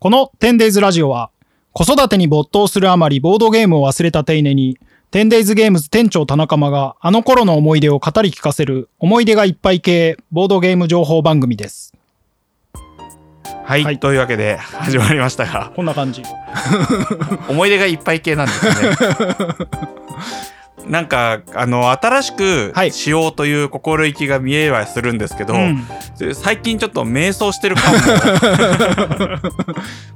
この 10days ラジオは子育てに没頭するあまりボードゲームを忘れた丁寧に 10days ゲームズ店長田中間があの頃の思い出を語り聞かせる思い出がいっぱい系ボードゲーム情報番組です。はい、はいというわけで始まりましたがこんな感じ。思い出がいっぱい系なんですねなんかあの新しくはい。しようという心意気が見えはするんですけど、うん。最近ちょっと迷走してる感も。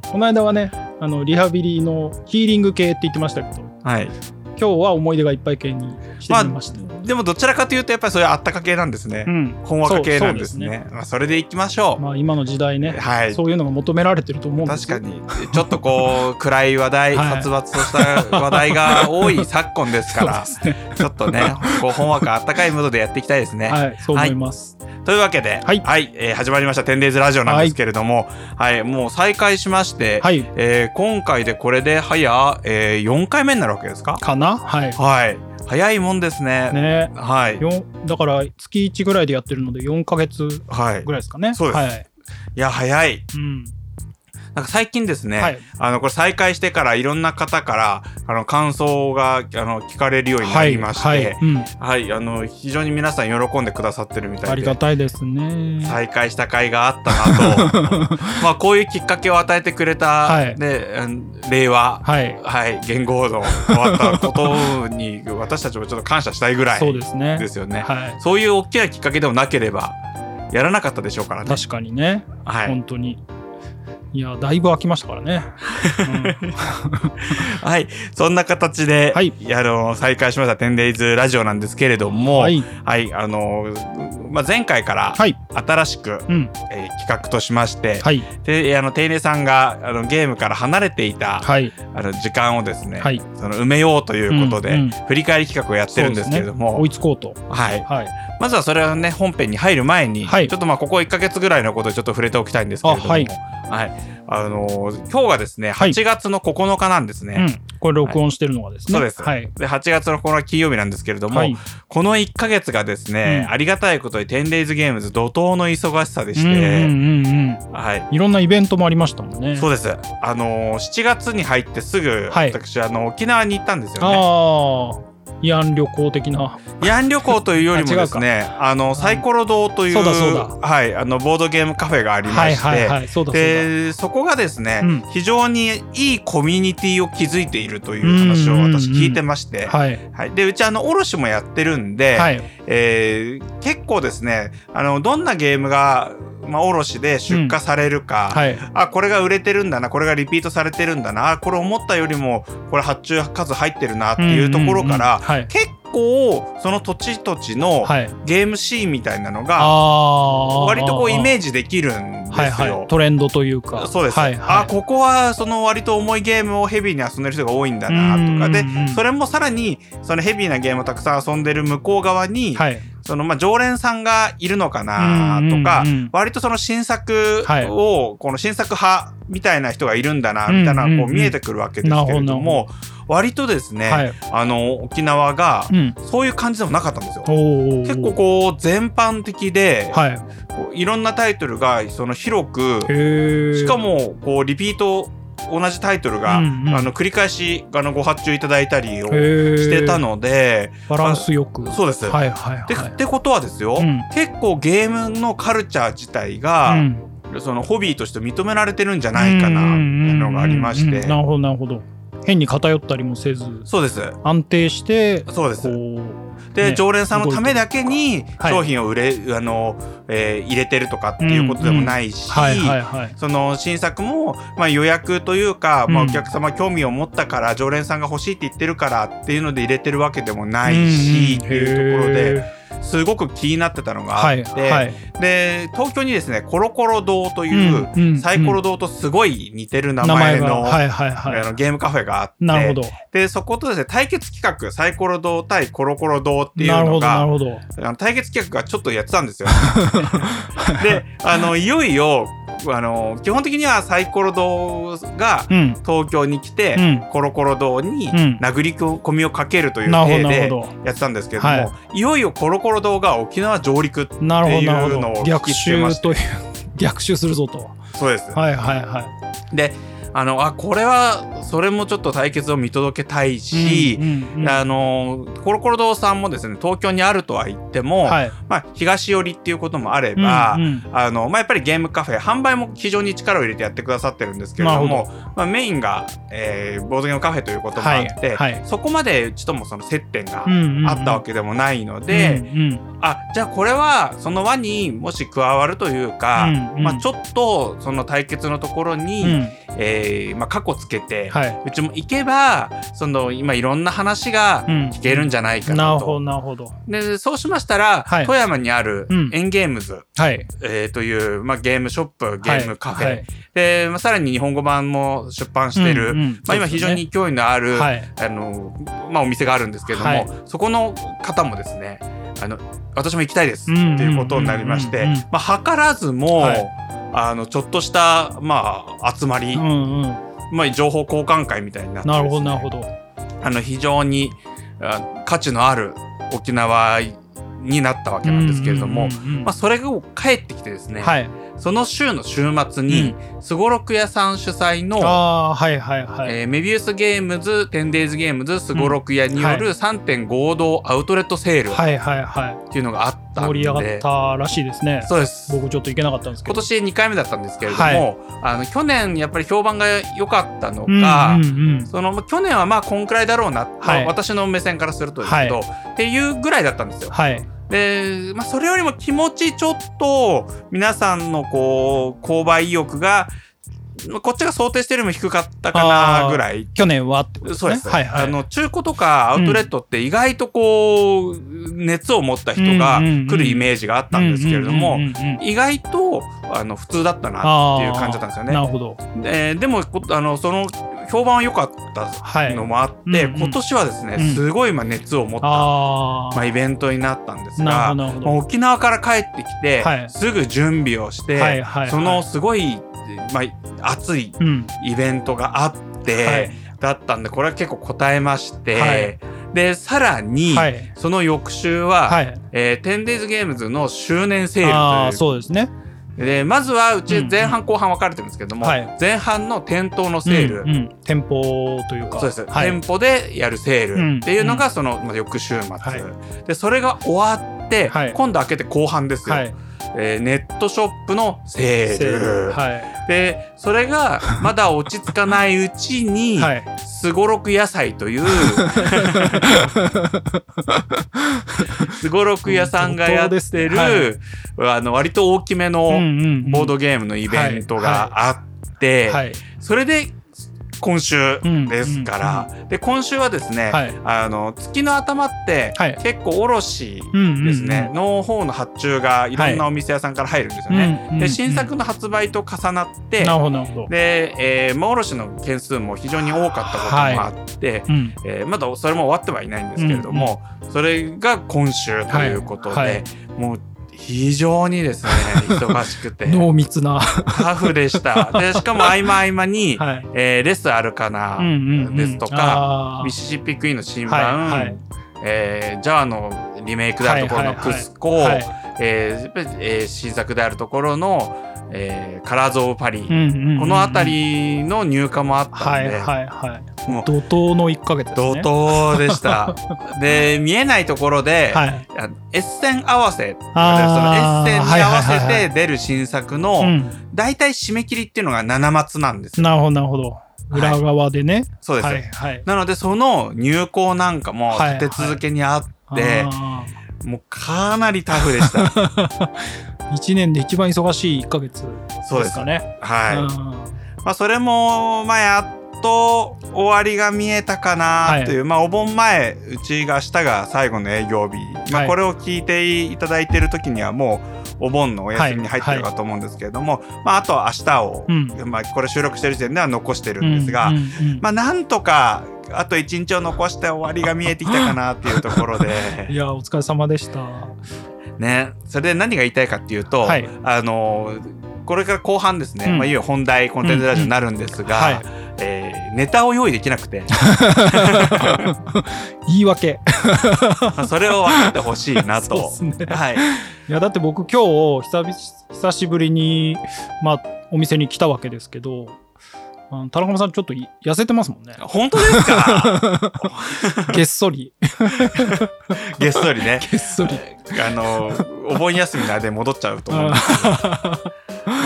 この間はね、あのリハビリのヒーリング系って言ってましたけど、はい今日は思い出がいっぱい系にしてみました。でもどちらかというとやっぱりそういうあったか系なんですね、うん。ほんわか系なんですね。そうそうまあ、それでいきましょう、まあ今の時代ね、はい。そういうのが求められてると思うんですよ。確かに。ちょっとこう暗い話題、はい。殺伐とした話題が多い 昨今ですからすね。ちょっとねこうほんわかあったかいムードでやっていきたいですね。はい、そう思います。というわけで、はい。えー始まりました「10days ラジオ」なんですけれども、はい。もう再開しまして、はい、えー今回でこれで早、えー、4回目になるわけですか？かなはい。はい早いもんですね。ねはい、だから月1ぐらいでやってるので4ヶ月はい、ぐらいですかね。そうですはい。いや早いうん。なんか最近ですね、はいあのこれ再開してからいろんな方からあの感想があの聞かれるようになりまして、はい。うん。はい、あの非常に皆さん喜んでくださってるみたいでありがたいですね。再開した甲斐があったなと まあこういうきっかけを与えてくれた、はい令和はい。はい言語の変わったことに私たちもちょっと感謝したいぐらいそうですね。ですよね。はい。そういう大きなきっかけでもなければやらなかったでしょうからね。確かにね。はい、本当に。いや、だいぶ空きましたからね。う んはい、そんな形で、はいあの再開しました 10days ラジオなんですけれども、ははい、い。あのまあ、前回からはい。新しく、うん。えー企画としまして、はい。であのテイネさんがあのゲームから離れていた、はい。あの時間をですね、はい。その埋めようということで、うんうん振り返り企画をやってるんですけれども、追いつこうと。はい、はい。まずはそれをね本編に入る前に、はいちょっとまあここ1か月ぐらいのことをちょっと触れておきたいんですけれども、あはいはいあのー今日がですねはい8月の9日なんですね。うん。これ録音してるのがですね。そうです、はい。で8月の9日金曜日なんですけれども、はい。この1か月がですね、うんありがたいことに 10days ゲームズ怒涛の忙しさでしうんうんて、うんうん。はいいろんなイベントもありましたもんね。そうですあのー7月に入ってすぐ、はい私あの沖縄に行ったんですよね。ああ。慰安旅行的な。慰安旅行というよりもですねあのサイコロ堂というはい、あのボードゲームカフェがありまはいして。でそこがですね、うん非常にいいコミュニティを築いているという話を私聞いてまして、はい。はい、でうちあの卸もやってるんで、はい。えー結構ですねあのどんなゲームが、まあ、卸で出荷されるか、はい。あこれが売れてるんだなこれがリピートされてるんだなあこれ思ったよりもこれ発注数入ってるなっていうところから。結構その土地土地のはい。ゲームシーンみたいなのがああ。割とこうイメーージできるんですよ。はいはい。トレンドというか。そうです、はいはい。あここはその割と重いゲームをヘビーに遊んでる人が多いんだなとかでそれもさらにそのヘビーなゲームをたくさん遊んでる向こう側に、はい。そのまあ常連さんがいるのかなとか、割とその新作はいをこの新作派みたいな人がいるんだなみたいなこう見えてくるわけですけれども、割とですね、はい。あの沖縄がうん。そういう感じでもなかったんですよ。おお。結構こう全般的で、はい。いろんなタイトルがその広く。しか。もこうリピート同じタイトルが、うんうんあの繰り返しあのご発注いただいたりを。してたので、バランスよく。そうです。はいはいはい。でってことはですよ、うん結構ゲームのカルチャー自体が、うんそのホビーとして認められてるんじゃないかなみたいなのがありまして、うんうんうんうんなるほどなるほど変に偏ったりもせずそうです。安定してそうです。で、ね常連さんのためだけにはい。商品を売れ、あの、えー入れてるとかっていうことでもないし、はいはいはいその新作も、まあ、予約というか、まあ、うん。お客様興味を持ったから常連さんが欲しいって言ってるからっていうので入れてるわけでもないし、っていうところですごく気になってたのがあって、はいはい。で東京にですねコロコロ堂という、サイコロ堂とすごい似てる名名前の,、はいはいはい。あのゲームカフェがあってなるほど。でそことですね対決企画サイコロ堂対コロコロ堂っていうのがるほど。あの対決企画がちょっとやってたんですよ。であのいよいよあの基本的にはサイコロ堂がうん。東京に来て、うん。コロコロ堂にうん殴り込みをかけるという体でやってたんですけれども、、はい。よいよコロコロ堂が沖縄上陸っていうのを聞きしてまして。襲という逆襲するぞと。そうです。はいはいはい。であのあこれはそれもちょっと対決を見届けたいし、うんうんうんあのコロコロ堂さんもですね東京にあるとは言っても、はい。まあ、東寄りっていうこともあれば、うんうん。あのまあ、やっぱりゲームカフェ販売も非常に力を入れてやってくださってるんですけれどもまあ、メインが、えーボードゲームカフェということもあって、はいはい。そこまでうちともその接点がうんうんうん。あったわけでもないので、うんうん。あじゃあこれはその輪にもし加わるというか、うんうん。まあ、ちょっとその対決のところに、うん。えーまあ、過去つけて、はい。うちも行けばその今いろんな話がうん。聞けるんじゃないかなと。なるほどなるほど。でそうしましたら、はい。富山にあるうん。エンゲームズ、はい。えーという、まあ、ゲームショップゲームカフェ、はい。で、まあ、さらに日本語版も出版してる、うんうん。まあ、今非常に勢いのある、はい。あのまあ、お店があるんですけれども、はい。そこの方もですねあの私も行きたいですってうんうんうんうんいうことになりまして、うん。まあ、図らずも、はいあのちょっとした、まあ、集まり、うんうん。まあ、情報交換会みたいになってなるほどなるほど。あの非常にあ価値のある沖縄になったわけなんですけれども、まあ、それを帰ってきてですね、はいその週の週末にすごろく屋さん主催の、はいはいはい。えーメビウスゲームズ 10days ゲームズすごろく屋による3.5合同アウトレットセールっはいはい。はていうのがあったんで、い盛り上がったらしいですね。そうです。僕ちょっと行けなかったんですけど。今年2回目だったんですけれども、はい。あの去年やっぱり評判が良かったのうんか、うんうん。その去年はまあこんくらいだろうな、まあはい。私の目線からするとですけど、っていうぐらいだったんですよ。はいで、まあ、それよりも気持ちちょっと皆さんのこう購買意欲がまあこっちが想定してるよりも低かったかなぐらい。去年はってことですね。そうです、はいはい。あの中古とかアウトレットって意外とこう熱を持った人が来るイメージがあったんですけれども意外とあの普通だったなっていう感じだったんですよね。なるほど。ででもこあのその評判は良かったはい。のもあって、今年はですね、うん。すごいまあ熱を持った、まあ、イベントになったんですがまあ沖縄から帰ってきて、はい。すぐ準備をして、そのすごい、まあ、熱いうん。イベントがあって、はい。だったんでこれは結構答えまして、はい。でさらに、はい。その翌週は、はい。えー、10days ゲームズの周年セールああというそうですねでまずはうちうん前半後半分かれてるんですけども、はい。前半の店頭のセール、うんうん。店舗というか。そうです、はい。店舗でやるセーうん。ルっていうのがその、まあ、翌週末、はい。でそれが終わって、はい。今度開けて後半ですよ、はい。えーネットショップのセール。はいでそれがまだ落ち着かないうちに はい。すごろく野菜という すごろく屋さんがやってる、怒涛ですあの割と大きめのボードゲームのイベントがあって、はい。それで今週ですから、で今週はですね、はい。あの月の頭って、はい。結構卸うんうんうん。ですね、の方の発注がいろんなお店屋さんから入るんですよね。うんうんうん。で新作の発売と重なって、で、えー、まあ卸の件数も非常に多かったこともあって、うん。えーまだそれも終わってはいないんですけれども、それが今週ということで、はい。はい。もう非常にですね忙しくて。濃密な。タフでした。でしかも合間合間に、はい。えーレスアルカナうんうんうん。ですとか、ミシシッピクイーンの新版、はいはい。えージャーのリメイクであるところのクスコ、はいはい。えーやっぱりえー新作であるところの、えーカラーズ・オブ・パリ、うんうんうんうん。この辺りの入荷もあったんで、はいはいはいもう。怒涛の1ヶ月です怒ね涛でした。で見えないところで、はい。エッセン合わせ。そのエッセンに合わせはいはいはいはて出る新作の、うん。大体締め切りっていうのが7月なんですよ。なるほどなるほど。裏側でね。そうです、はいはい。なのでその入稿なんかもはい立て続けにあって、あもうかなりタフでした。ー一年で一番忙しい1ヶ月そうですかね。はい。うん。まあそれもまあやっと終わりが見えたかなという、まあお盆前うちが明日が最後の営業日、まはい。あこれを聞いていただいてる時にはもうお盆のお休みに入ってるかと思うんですけれども、まああとは明日を、うん。まあこれ収録してる時点では残してるんですが、うんうんうん。まあなんとかあと一日を残して終わりが見えてきたかなっていうところ いでやお疲れ様でしたね。それで何が言いたいかっていうと、はい。あのこれから後半ですね、うん。まあ、いよいよ本題コンテンツラジオになるんですが、はい。えーネタを用意できなくて。言い訳。ま あそれを分かってほしいなと。ね。はい、いやだって僕今日久々久しぶりにまあお店に来たわけですけど田中さんちょっとい痩せてますもんね。本当ですか？げっそり。げっそりね。げっそり。あの、お盆休みの間で戻っちゃうと思うんですけど、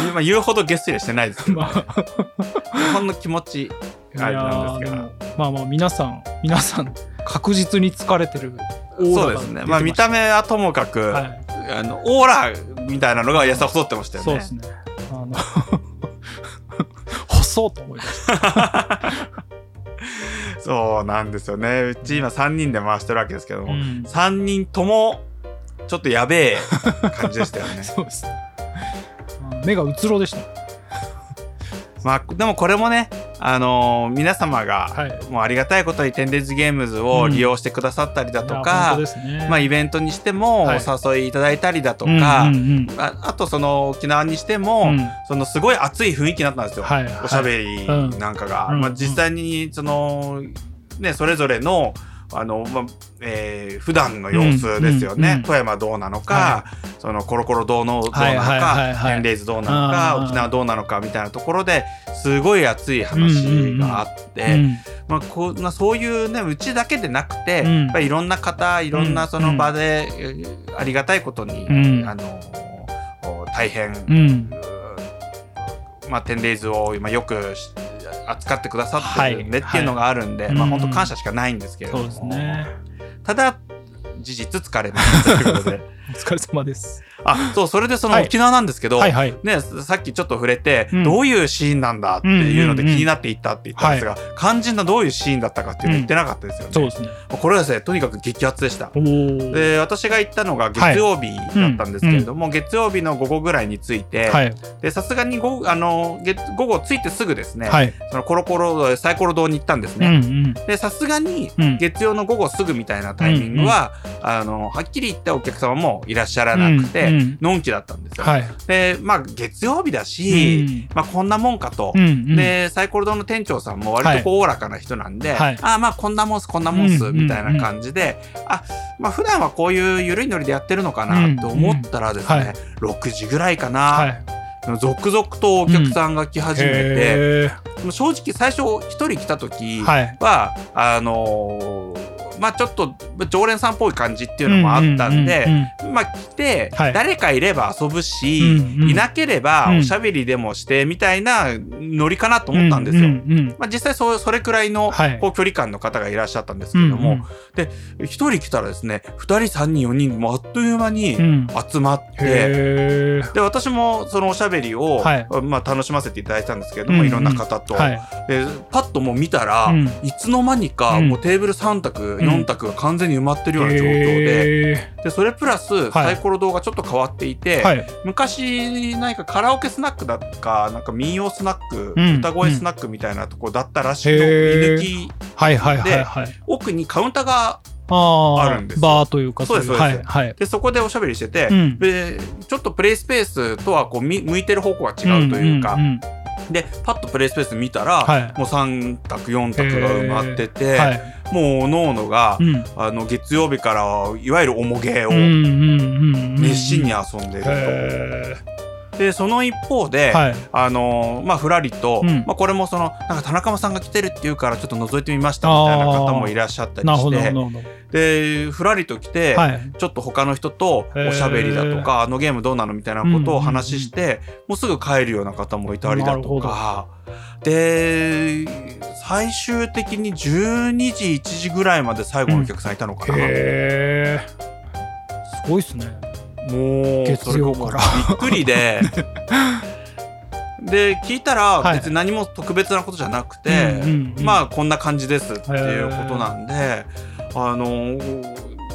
今言うほどげっそりはしてないですけど、ね、ほんの気持ち、あれなんですが。まあまあ皆さん、皆さん確実に疲れてるそうですね。まあ見た目はともかく、はい、あの、オーラみたいなのが痩せ細ってましたよね。そうですね。あの細と思いました。そうなんですよね。うち今3人で回してるわけですけども、うん、3人ともちょっとやべえ感じでしたよね。そうですね。目がうつろでした。まあ、でもこれもね、あのー、皆様が、もうありがたいことにテンデイズゲームズを利用してくださったりだとか、うんね、まあ、イベントにしてもお誘いいただいたりだとか、ああとその沖縄にしても、うん、そのすごい熱い雰囲気になったんですよ、はい、おしゃべりなんかが。まあ、実際にその、ね、それぞれのあの、まあ、えー、普段の様子ですよね。うんうんうん、富山どうなのか、はい、そのコロコロどうのどうなのか、テンレイズどうなのか、沖縄どうなのかみたいなところですごい熱い話があって、うん。うん。うん、まあ、こんなそういうね、うちだけでなくて、うん、やっぱりいろんな方、いろんなその場で、ありがたいことに、うん、あの、大変、まあ、テンレイズを今よく扱ってくださってるんでっていうのがあるんで、はい、まあ本当感謝しかないんですけれども、うんね、ただ事実疲れますということで。お疲れ様です。あ、そう、それでその沖縄なんですけど、はいはい。はい、ね、さっきちょっと触れて、うん、どういうシーンなんだっていうので気になっていったって言ったんですが、うんうんうん、肝心などういうシーンだったかっていうの言ってなかったですよね。そうですね。これはですね、とにかく激アツでした。で、私が行ったのが月曜日だったんですけれども、はい。うん、月曜日の午後ぐらいについて、はい、で、さすがに午あの月午後着いてすぐですね、はい、そのコロコロ、サイコロ堂に行ったんですね。うんうん、で、さすがに月曜の午後すぐみたいなタイミングは、うんうん、あの、はっきり言ったお客様もいらっしゃらなくて、のんきだったんですよ。はい、で、まあ、月曜日だし、まあ、こんなもんかと。で、サイコロ堂の店長さんも割とこうおおらかな人なんで、はい、あまあ、こんなもんす、こんなもんす、みたいな感じで、あ、まあ、普段はこういう緩いノリでやってるのかなと思ったらですね、6時ぐらいかな。続々とお客さんが来始めて、うん、正直最初一人来た時は、はい、あのーまあちょっと常連さんっぽい感じっていうのもあったんで、まあ来て、誰かいれば遊ぶし、いなければおしゃべりでもしてみたいなノリかなと思ったんですよ。まあ実際そそれくらいのこう距離感の方がいらっしゃったんですけれども、で、一人来たらですね、二人、三人、四人もあっという間に集まって、で、私もそのおしゃべりを、まあ楽しませていただいたんですけれども、いろんな方と。で、パッともう見たら、いつの間にかもうテーブル3択、4択が完全に埋まってるような状況で,、でそれプラスサイコロ動画ちょっと変わっていて、はい、昔何かカラオケスナックだっかなんか民謡スナック、うん、歌声スナックみたいなとこだったらしいの、居抜きで、奥にカウンターがあるんですバーというかそうですそうです、はい、でそこでおしゃべりしてて、うん、でちょっとプレイスペースとはこう向いてる方向が違うというか、うんうんうん。でパッとプレイスペース見たら、はい、もう3択4択が埋まってて、はい、もうおのおのが、うん、あの月曜日からいわゆるおもげを熱心に遊んでると。でその一方で、はい、あのまあふらりと、うん、まあこれもそのなんか田中さんが来てるっていうからちょっと覗いてみましたみたいな方もいらっしゃったりしてでふらりと来て、はい、ちょっと他の人とおしゃべりだとかあのゲームどうなのみたいなことを話して、もうすぐ帰るような方もいたりだとか。で最終的に12時1時ぐらいまで最後のお客さんいたのかな。うん、すごいっすね。もう月曜から。びっくりで。で聞いたら別に何も特別なことじゃなくて、はい、まあこんな感じですっていうことなんであの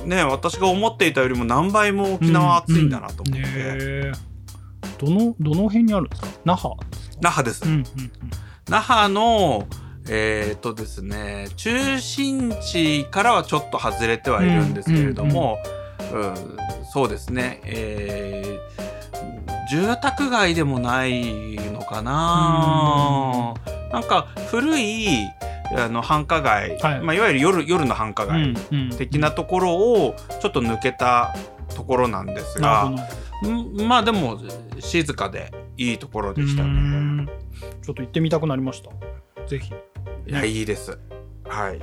ね私が思っていたよりも何倍も沖縄暑いんだなと思って、うん。うん、どのどの辺にあるんですか？那覇。那覇です、うんうんうん、那覇のえー、とですね中心地からはちょっと外れてはいるんですけれども、うん、うん、そうですね、えー、住宅街でもないのかな、ん、なんか古いあの繁華街、はい。まあ、いわゆる夜夜の繁華街的なところをちょっと抜けたところなんですが、まあでも静かでいいところでしたね。ちょっと行ってみたくなりました。ぜひ。いやいいです。はい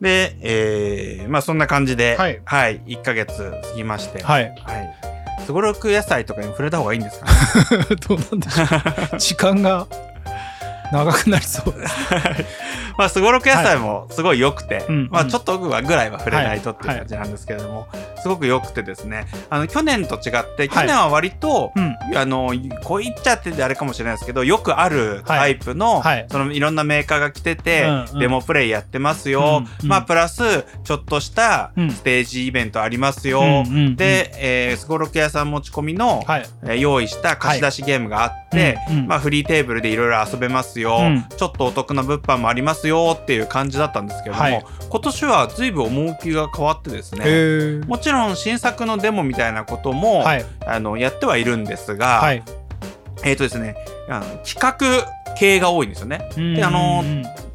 で、えー、まあそんな感じで、はい、はい、1か月過ぎまして、はい。はい。すごろく野菜とかに触れた方がいいんですかね？どうなんでしょう。時間が長くなりそうです。まあ、すごろく野菜もすごい良くて、はい、まあ、ちょっとぐらいは触れないとっていう感じなんですけれども、すごく良くてですね、あの、去年と違って、去年は割と、はい、あの、こう言っちゃっててあれかもしれないですけど、よくあるタイプの、はい、そのいろんなメーカーが来てて、うんデモプレイやってますよ、うんまあ、プラス、ちょっとしたステージイベントありますよ、うんで、えー、すごろく屋さん持ち込みの、はい、えー、用意した貸し出しゲームがあって、まあ、フリーテーブルでいろいろ遊べますよ、ちょっとお得な物販もありますよっていう感じだったんですけれども、はい、今年は随分趣が変わってですねもちろん新作のデモみたいなことも、はい、あのやってはいるんですが、はい、えっ、ー、とですねあの企画系が多いんですよね。であの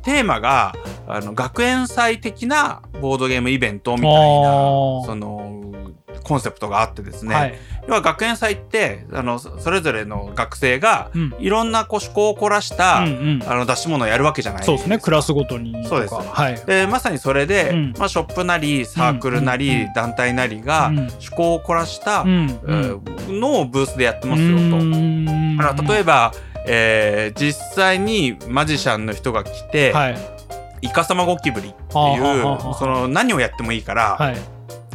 テーマがあの学園祭的なボードゲームイベントみたいなそのコンセプトがあってですね、はい、要は学園祭ってあのそれぞれの学生が、いろんなこう趣向を凝らした、うんうん、あの出し物をやるわけじゃないですか。そうですね。クラスごとにそうです、はい、でまさにそれで、うん、まあ、ショップなりサークルなり、団体なりが、趣向を凝らした、うんのをブースでやってますよと。あの例えば、えー、実際にマジシャンの人が来て、はい、イカサマゴキブリっていうその何をやってもいいから、はい、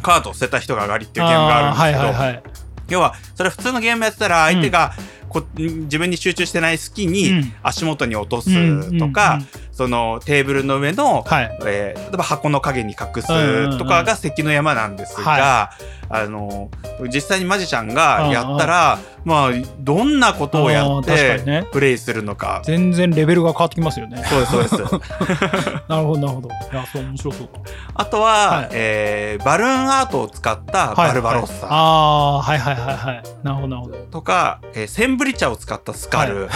カードを捨てた人が上がりっていうゲームがあるんですけど、はいはいはい、要はそれ普通のゲームやってたら相手がこ、うん、自分に集中してない隙に足元に落とすとか、そのテーブルの上の、はい、えー、例えば箱の影に隠すとかが関の山なんですが、あの実際にマジシャンがやったら、まあどんなことをやってプレイするのか、全然レベルが変わってきますよね。そうですそうです。なるほどなるほど。いやそう面白そう。あとは、はい、えー、バルーンアートを使ったバルバロッサ、はいはい、ああはいはいはいはい。なるほどなるほど。とか、えー、センブリ茶を使ったスカル、はい、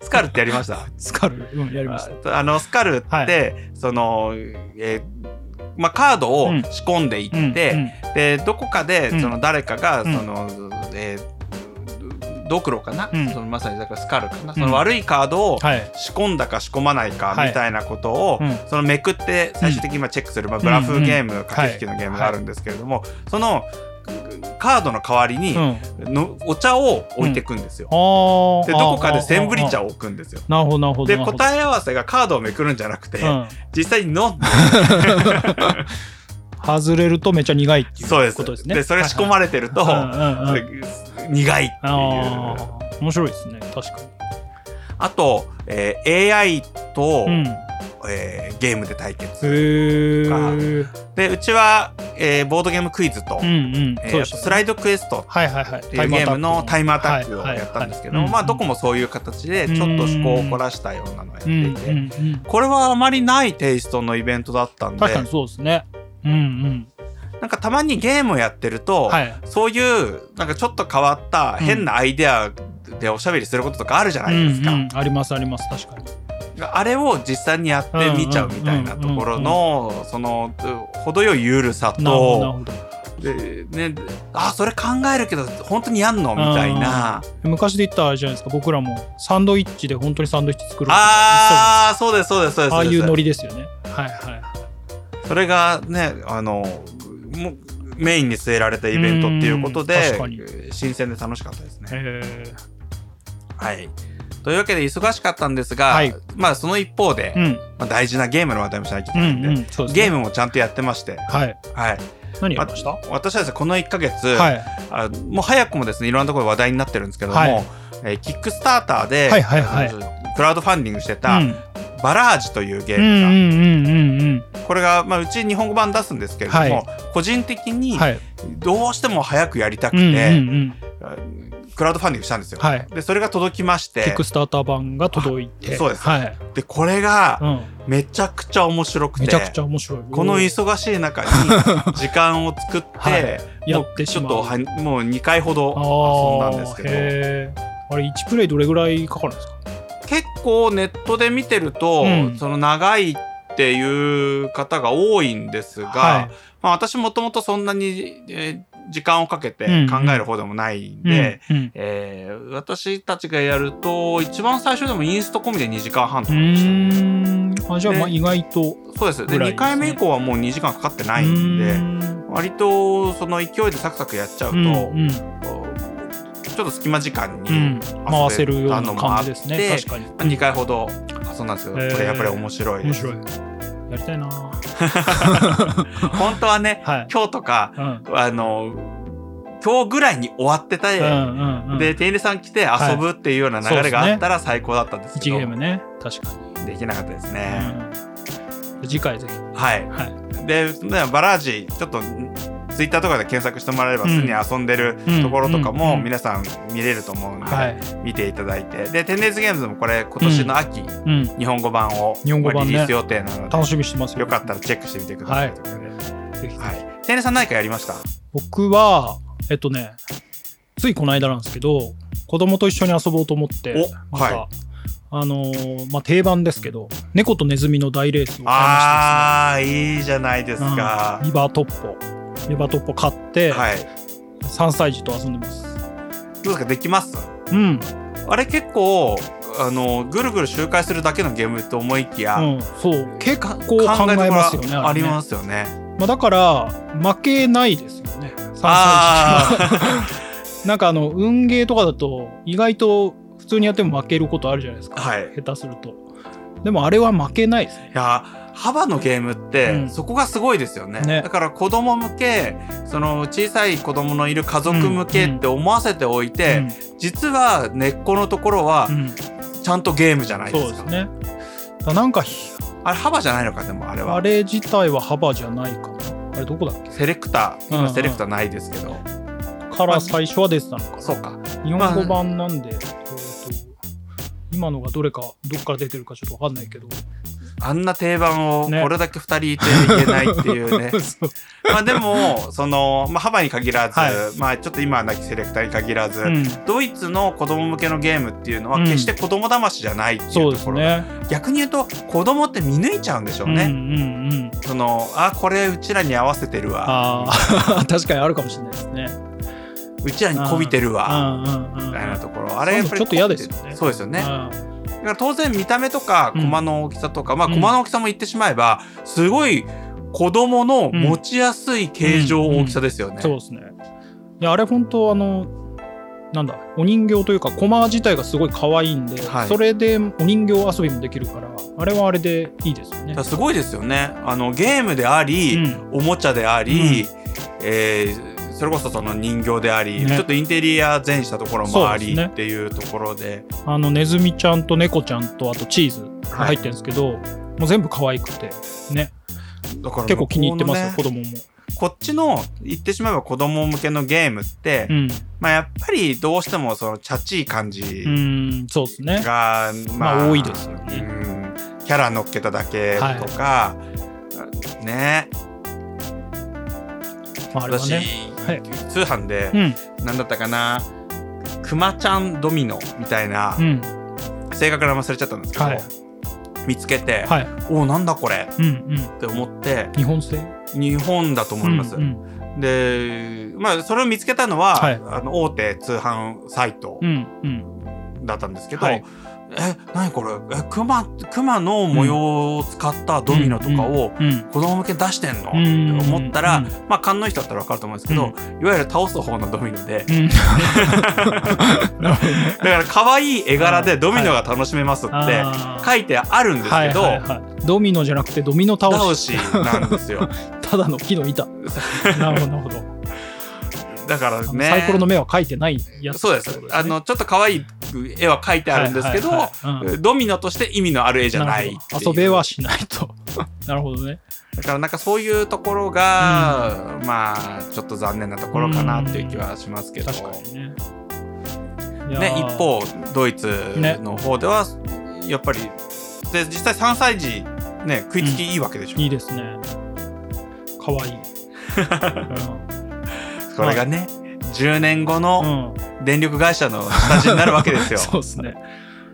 スカルってやりました？スカル、うん、やりました。あのスカルって、はい、そのえーまあ、カードを仕込んでいって、うん、でどこかでその誰かがその、うん、えー、ドクロかな、うん、そのまさにだからスカルかな、その悪いカードを仕込んだか仕込まないかみたいなことを、はい、そのめくって最終的にチェックする、まあ、ブラフゲーム、駆け引きのゲームがあるんですけれども、そのカードの代わりにの、お茶を置いていくんですよ。うん、でどこかでセンブリ茶を置くんですよ。なるほどなるほど。で答え合わせがカードをめくるんじゃなくて、うん、実際に飲んで 外れるとめっちゃ苦いっていうことですね。でそれ仕込まれてると、苦いっていう。面白いですね確かに。あと、えー、AI と、うんえー、ゲームで対決でうちは、えー、ボードゲームクイズと、うんうん。えー、スライドクエスト。っていうゲームのタイムアタックをやったんですけど、まあどこもそういう形でちょっと趣向を凝らしたようなのをやっていて、これはあまりないテイストのイベントだったんで確かにそうですね。うんうん。なんかたまにゲームをやってると、はい、そういうなんかちょっと変わった変なアイデアでおしゃべりすることとかあるじゃないですか。うんうん、ありますあります。確かに。あれを実際にやってみちゃうみたいなところのその程よい緩さと。でね、あそれ考えるけど本当にやんのみたいな。昔で言ったらあれじゃないですか僕らもサンドイッチで本当にサンドイッチ作るああそうですそうですそうです。ああいうノリですよね。はいはいそれがねあのもメインに据えられたイベントっていうことで新鮮で楽しかったですね。はいというわけで忙しかったんですが、はい、まあその一方で、うん、まあ、大事なゲームの話題もしないといけないんでうんうんでね、ゲームもちゃんとやってまして、はい。はい。何やりました、ま私はですね、この1か月、はい、あもう早くもですね、いろんなところで話題になってるんですけども、はい、えー、キックスターターで、はいはいはい、クラウドファンディングしてた、うん、バラージというゲームが、これが、まあ、うち日本語版出すんですけれども、はい、個人的にどうしても早くやりたくて、うんうんうんクラウドファンディングしたんですよ。はい、でそれが届きまして。キックスターター版が届いて。そうです、はい、でこれがめちゃくちゃ面白くて、めちゃくちゃ面白い。この忙しい中に時間を作って、はい、やってちょっとはもう2回ほど遊んだんですけど。あれ1プレイどれぐらいかかるんですか？結構ネットで見てると、うん、その長いっていう方が多いんですが、はい、まあ、私もともとそんなに、えー時間をかけて考える方でもないんで、えー、私たちがやると一番最初でもインスト込みで2時間半とかでした。あじゃあまあ意外と、そうです。で、ね、2回目以降はもう2時間かかってないんで割とその勢いでサクサクやっちゃうと、ちょっと隙間時間に回せるような感じですね。確かに。2回ほど遊んだんですけど、これやっぱり面白いです。面白いやりたいな。本当はね、はい、今日とか、うん、あの今日ぐらいに終わってた、うんうんうん、で店員さん来て遊ぶっていうような流れがあったら最高だったんですけど、はい、1ゲームね。確かに。できなかったですね、うん、次回ぜひ。はい、はい、でバラージちょっとツイッターとかで検索してもらえればすでに遊んでるところとかも皆さん見れると思うんで、見ていただいて。で「テンデイズゲームズ」もこれ今年の秋、日本語版をリリース予定なので楽しみしてますよ。かったらチェックしてみてくださいということで、はい、テンネさん何かやりました？僕はえっとねついこの間なんですけど子供と一緒に遊ぼうと思ってはい、あのー、まあ、定番ですけど猫とネズミの大レースを買いました、ね、ああいいじゃないですか、うん、リバートッポリバトッポ買って、はい、3歳児と遊んでます。どうですか？できます？うん。あれ結構あのぐるぐる周回するだけのゲームと思いきや、うん、そう。結構考えますよねありますよね、まあ、だから負けないですよね3歳児 なんかあの運ゲーとかだと意外と普通にやっても負けることあるじゃないですか、はい、下手すると。でもあれは負けないですね。いや幅のゲームって、そこがすごいですよね、ね、だから子供向けその小さい子供のいる家族向けって思わせておいて、うん。うん、実は根っこのところはちゃんとゲームじゃないですか。そうですね。なんかあれ幅じゃないのかでもあれは。あれ自体は幅じゃないかな。あれどこだっけ？セレクター。今セレクターないですけど、うんうん、から最初は出てたのかな。そうか。日本語版なんで、まあ、今のがどれかどっから出てるかちょっと分かんないけどあんな定番をこれだけ2人いていけないっていうね。まあでも、その、まあ幅に限らず、はい、まあちょっと今はなきセレクターに限らず、うん、ドイツの子供向けのゲームっていうのは決して子供騙しじゃないっていうところ、うんね、逆に言うと子供って見抜いちゃうんでしょうね。うんうんうん、その、あ、これうちらに合わせてるわ。確かにあるかもしれないですね。うちらにこびてるわ、みたいなところ。あれやっぱりちょっと嫌ですよね。そうですよね。だから当然見た目とか駒の大きさとか、うん、まあ駒の大きさも言ってしまえばすごい子供の持ちやすい形状大きさですよね。そうですね。いやあれ本当あのなんだお人形というか駒自体がすごい可愛いんで、はい、それでお人形遊びもできるからあれはあれでいいですよね。すごいですよね。あのゲームであり、うん、おもちゃであり、うん、えーそれこそその人形であり、ね、ちょっとインテリア前したところもあり、っていうところで。あのネズミちゃんと猫ちゃんとあとチーズ。が入ってるんですけど、はい、もう全部可愛くて。ね。だから結構気に入ってますよ、ね、子供も。こっちの言ってしまえば子供向けのゲームって、うん、まあやっぱりどうしてもそのチャチい感じそうですね。が、まあ、まあ多いですよね。キャラ乗っけただけとか、はい、ね。まあ、あれはい、通販で、うん、何だったかなくまちゃんドミノみたいな、うん、正確な忘れちゃったんですけど、はい、見つけて、はい、おおなんだこれ、うんうん、って思って日本製？日本だと思います、うんうん、でまあそれを見つけたのは、はい、あの大手通販サイトだったんですけど、はいえ何これ？えクマクマの模様を使ったドミノとかを子供向けに出してんの、って思ったら、まあ勘の人だったら分かると思うんですけど、いわゆる倒す方のドミノで、だから可愛い絵柄でドミノが楽しめますって書いてあるんですけど、ドミノじゃなくてドミノ倒しなんですよ。ただの木の板。なるほどなるほどだからね。サイコロの目は描いてないやつ、そうです、あのちょっと可愛い絵は描いてあるんですけど、ドミノとして意味のある絵じゃない遊べはしないと。なるほどね。だからなんかそういうところが、うん、まあちょっと残念なところかなっていう気はしますけど、確かにね。ね一方ドイツの方ではやっぱり、で実際3歳児ね食いつきいいわけでしょ、うん、いいですね。かわいい、うんこれがね、はい、10年後の電力会社の形になるわけですよ。そうですね。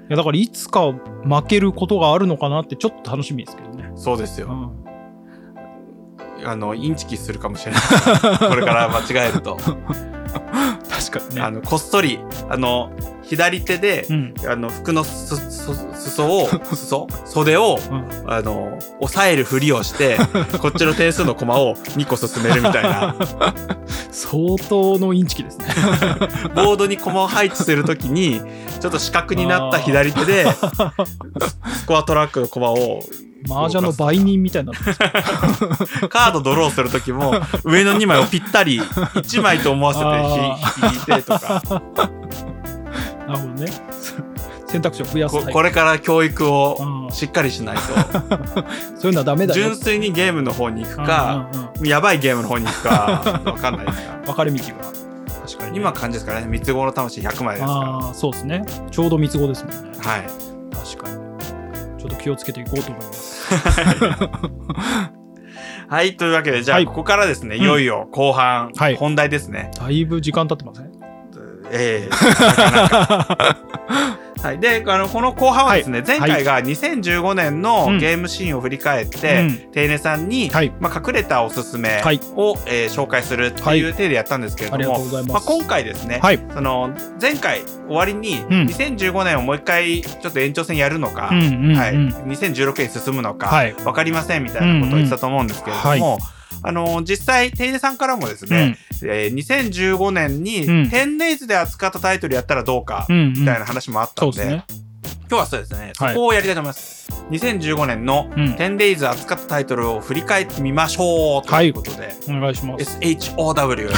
いやだからいつか負けることがあるのかなってちょっと楽しみですけどね。そうですよ。うん、あのインチキするかもしれないこれから間違えると 確かにね。あのこっそりあの左手で、うん、あの服のすす裾を 裾？袖を、うん、あの押さえるふりをして こっちの点数の駒を2個進めるみたいな。相当のインチキですね。ボードに駒を配置するときにちょっと四角になった左手でスコアトラックの駒を麻雀の売人みたいな カードドローする時も上の2枚をぴったり1枚と思わせて引いてとか。なるほどね。選択肢を増やすこれから教育をしっかりしないと。そういうのはダメだよ純粋にゲームの方に行くか、やばいゲームの方に行くか分かんないですか。分かれ道が確かに、ね、今感じですからね。三つ子の魂100枚ですから。そうですね。ちょうど三つ子ですもんね。はい。確かに。ちょっと気をつけていこうと思いますはい、というわけで、じゃあ、ここからですね、いよいよ後半、本題ですね。だいぶ時間経ってません？ええ。ー、はい、であのこの後半はですね、はい、前回が2015年のゲームシーンを振り返って、うん、テイネさんに、はい、まあ、隠れたおすすめを、はい、えー、紹介するっていう体でやったんですけれども、まあ、今回ですね、その前回終わりに2015年をもう一回ちょっと延長戦やるのか、うん、はい、2016年進むのか、分かりませんみたいなことを言ってたと思うんですけれども、あの実際、テイネさんからもですね、うん、えー、2015年に、10 days で扱ったタイトルやったらどうか、みたいな話もあったんで、うんうんね、今日はそうですね、そこをやりたいと思います。はい、2015年の 10days 扱ったタイトルを振り返ってみましょうということで、はい、お願いします。SHOW。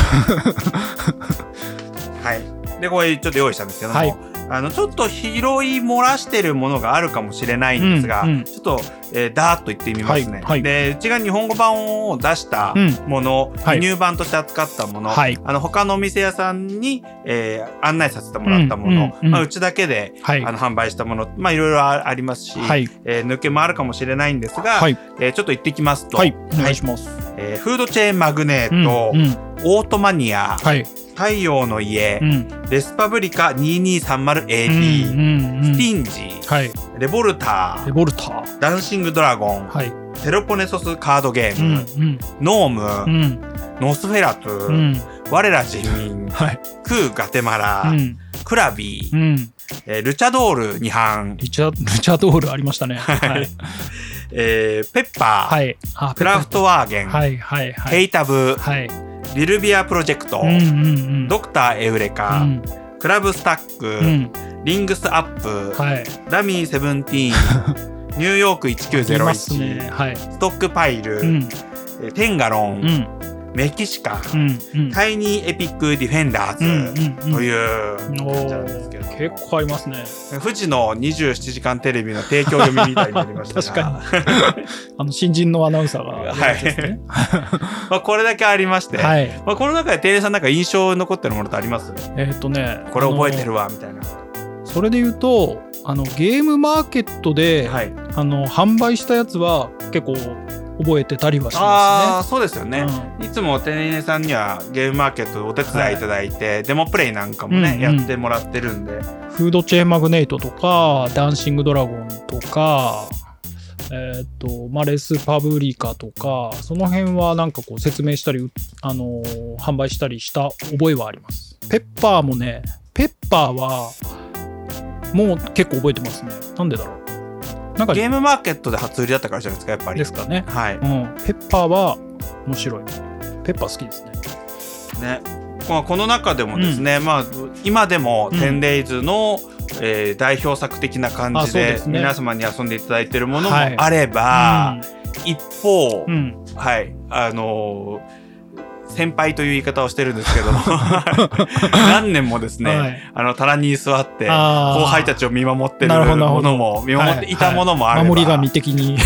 はい。で、これちょっと用意したんですけども、はいあの、ちょっと拾い漏らしてるものがあるかもしれないんですが、うんうん、ちょっと、えー、ダーッと言ってみますね。はいはい、で、うちが日本語版を出したもの、うん、輸入版として扱ったもの、はい、あの、他のお店屋さんに、えー、案内させてもらったもの、うんうん、まあ、うちだけで、あの、販売したもの、まあ、いろいろありますし、はい、えー、抜けもあるかもしれないんですが、はい、えー、ちょっと言ってきますと、はい、お願いします。えー、フードチェーンマグネート、うんうん、オートマニア、はい太陽の家、うん、レスパブリカ 2230AD、うんうんうん、スティンジ、はい、レボルター、レボルター。ダンシングドラゴン、はい、テロポネソスカードゲーム、うんうん、ノーム、うん、ノスフェラトゥ、うん、我ら人民、はい、クーガテマラ、うん、クラビー、うん。えー、ルチャドール2班ルチャルチャドールありましたね。はい、えー、ペッパー、はい、クラフトワーゲン、はいはいはい、ヘイタブ、はいビルビアプロジェクト、うんうんうん、ドクターエウレカ、うん、クラブスタック、うん、リングスアップ、はい、ラミーセブンティーンニューヨーク1901、ね。はい、ストックパイル、うん、テンガロン、メキシカ、うんうん、タイニーエピックディフェンダーズという感じなんですけど、結構ありますね。富士の27時間テレビの提供読みみたいになりました 確かに。あの新人のアナウンサーが、ね、はい。まあこれだけありまして、はい、まあ、この中でテレさんなんか印象残ってるものってあります？えっ、とねこれ覚えてるわみたいな。それで言うとあのゲームマーケットで、はい、あの販売したやつは結構覚えてたりはしますね。あそうですよね、うん、いつもテネネさんにはゲームマーケットお手伝いいただいて、はい、デモプレイなんかもね、うんうん、やってもらってるんで。フードチェーンマグネートとか、ダンシングドラゴンとか、えっ、と、マレスパブリカとか、その辺はなんかこう説明したり、あのー、販売したりした覚えはあります。ペッパーもね、ペッパーは、もう結構覚えてますね。なんでだろう。なんかゲームマーケットで初売りだったからじゃないですかやっぱり。ですかね。はい、うん、ペッパーは面白い。ペッパー好きですね。ね。まあ、この中でもですね、うん、まあ、今でも 10days の、うん、えー、代表作的な感じで皆様に遊んでいただいているものもあれば、はい、一方、うん、はいあのー先輩という言い方をしてるんですけど 何年もですね、はい、あの棚に座って後輩たちを見守ってるものも見守っていたものもあれば、はいはい、守り神的に、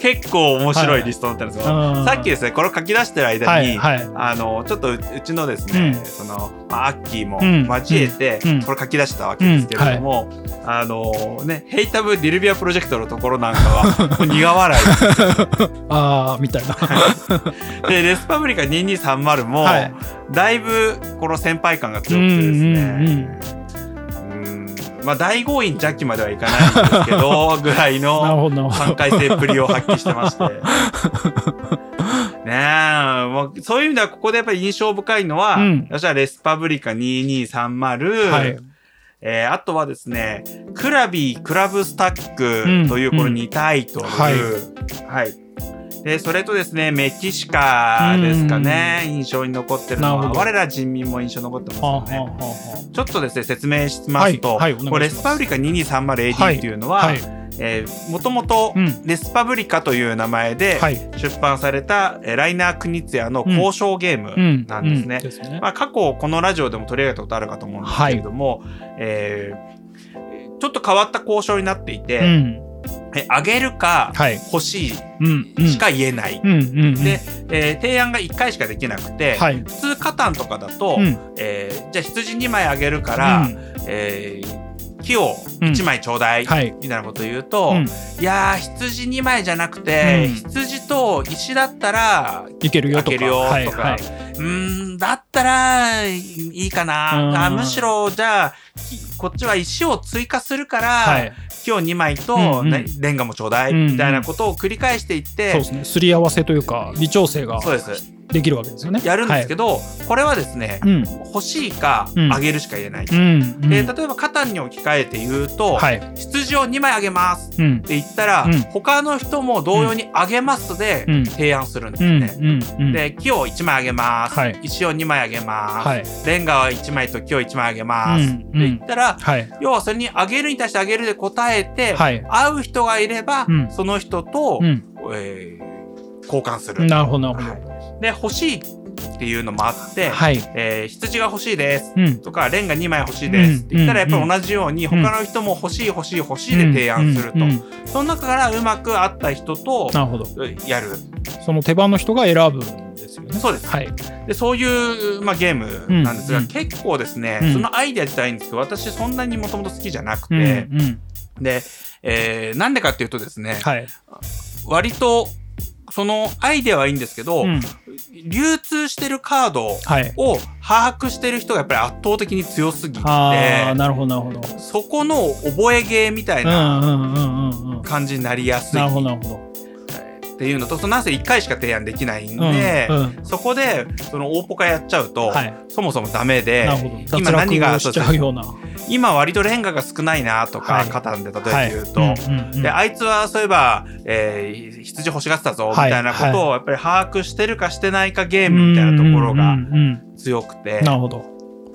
結構面白いリストになってるんですよ、さっきですねこれを書き出してる間に、あのちょっとうちのですね、うん、その、まあ、アッキーも交えて、これ書き出したわけですけれども、あのねヘイタブディルビアプロジェクトのところなんかは 苦笑い ああみたいな。でレスパブリカ2230も、だいぶこの先輩感が強くてですね、うんまあ大強引ジャッキまではいかないんですけどぐらいの3回生っぷりを発揮してまして。ねえ、もうそういう意味ではここでやっぱり印象深いのは、うん、私はレスパブリカ2230、はい。えー、あとはですね、クラビークラブスタックというこの2タイトル、う。んうん、はい、はい。で、それとですね、メキシカですかね、印象に残ってるのは、我ら人民も印象に残ってますよね。ちょっとですね、説明しますと、はい。はい、これレスパブリカ 2230AD っていうのは、はいえー、もともとレスパブリカという名前で出版された、はい、ライナー・クニツヤの交渉ゲームなんですね。うん。うんね。まあ、過去このラジオでも取り上げたことあるかと思うんですけれども、はい、えー、ちょっと変わった交渉になっていて、うん。えあげるか欲しいしか言えない。で、えー、提案が1回しかできなくて、はい、普通カタンとかだと、うん、えー、じゃあ羊2枚あげるから、うん、えー木を1枚ちょうだい、みたいなこと言うと、うん、いや羊2枚じゃなくて、うん、羊と石だったらいけるよとか。とか。はいはい、うんだったらいいかな。あむしろじゃあこっちは石を追加するから、はい、木を2枚と、ね、レンガもちょうだい、みたいなことを繰り返していって、そうですね。すり合わせというか微調整が。そうですできるわけですよね。やるんですけど、はい、これはですね、うん、欲しいかあげるしか言えない。うん、で例えばカタンに置き換えて言うと、はい、羊を2枚あげます。って言ったら、うん、他の人も同様にあげますで提案するんですね。で木を1枚あげます、はい、石を2枚あげます、レンガは1枚と木を1枚あげます。って言ったら、要はそれにあげるに対してあげるで答えて、会う人がいれば、その人と、えー、交換する。なるほどなるほど。で、欲しいっていうのもあって、はい、えー、羊が欲しいです、うん、とか、レンガ2枚欲しいですって言ったら、やっぱり同じように、他の人も欲しい欲しい欲しいで提案すると。その中からうまく合った人とやる。その手番の人が選ぶんですよね。そうです。はい。で、そういう、まあ、ゲームなんですが、うん、結構ですね、うん、そのアイデア自体んですけど、私そんなにもともと好きじゃなくて、で、えー、なんでかっていうとですね、はい、割とそのアイデアはいいんですけど、うん、流通してるカードを把握してる人がやっぱり圧倒的に強すぎて、なるほどなるほど。そこの覚えゲーみたいな感じになりやすい。なるほどなるほどっていうのとそのなんせ1回しか提案できないんで、うんうん、そこでその大ポカやっちゃうと、はい、そもそもダメで今何が今割とレンガが少ないなとか、はい、カタンで例えて言うと、はい。うんうんうん、であいつはそういえば、えー、羊欲しがってたぞみたいなことをやっぱり把握してるかしてないかゲームみたいなところが強くて、なるほど。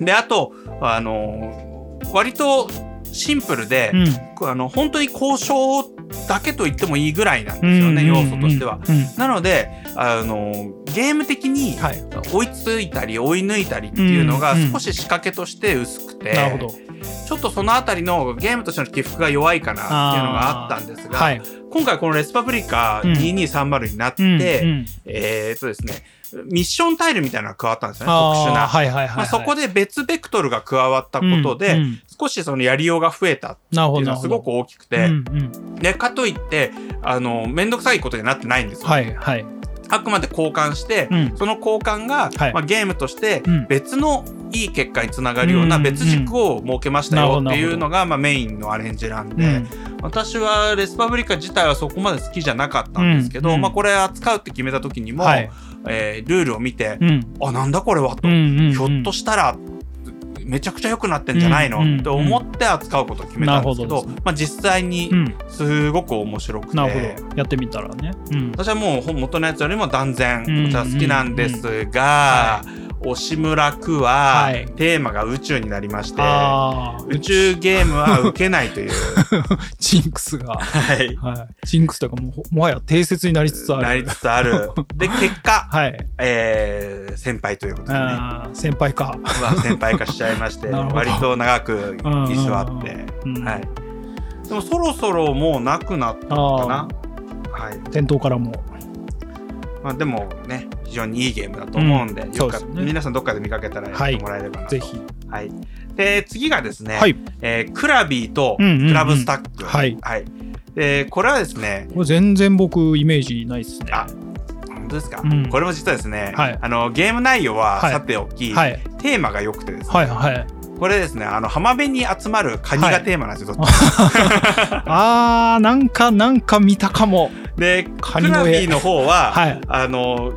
であとあの割とシンプルで、うん、あの本当に交渉だけと言ってもいいぐらいなんですよね、要素としては。なのであのゲーム的に追いついたり追い抜いたりっていうのが少し仕掛けとして薄くて、なるほど。ちょっとそのあたりのゲームとしての起伏が弱いかなっていうのがあったんですが、はい、今回このレスパブリカ2230になって、うんうん、えー、っとですねミッションタイルみたいなのが加わったんですよね、特殊な。はいはいはい、はい、まあ、そこで別ベクトルが加わったことで、うんうん、少しそのやりようが増えたっていうのはすごく大きくて、うんうん、で、かといって、あの、めんどくさいことになってないんですよ。はいはい。あくまで交換して、うん、その交換が、はい、まあ、ゲームとして別のいい結果につながるような別軸を設けましたよっていうのが、まあ、メインのアレンジなんで、うん、私はレスパブリカ自体はそこまで好きじゃなかったんですけど、うん、まあ、これ扱うって決めた時にも、はいえー、ルールを見て、うん、あなんだこれはと、ひょっとしたらめちゃくちゃ良くなってんじゃないの、うんうん、って思って扱うことを決めたんですけど、ど。まあ、実際にすごく面白くて、なるほど。やってみたらね、私はもう元のやつよりも断然私は好きなんですが、押村区はテーマが宇宙になりまして、はい、宇宙ゲームは受けないという。ジンクスが、はい、はい、ジンクスというかももはや定説になりつつある。なりつつある。で結果、はい。えー、先輩ということでね。先輩か。先輩化しちゃいまして割と長く居座って、はい、でもそろそろもうなくなったのかな。はい、店頭からも。まあ、でもね非常にいいゲームだと思うんで、うん、よか、ね、皆さんどっかで見かけたらやってもらえればなと、はい、ぜひ、はい、で次がですね、はい、えー、クラビーとクラブスタック、はい、はい、でこれはですねこれ全然僕イメージないですね。あですか、うん、これも実はですね、はい、あのゲーム内容はさておき、はい、テーマが良くてですね、はいはい、これですねあの浜辺に集まるカニがテーマなんですよ、はい、あーなんかなんか見たかも。でカニのクラビーの方は、はい、あの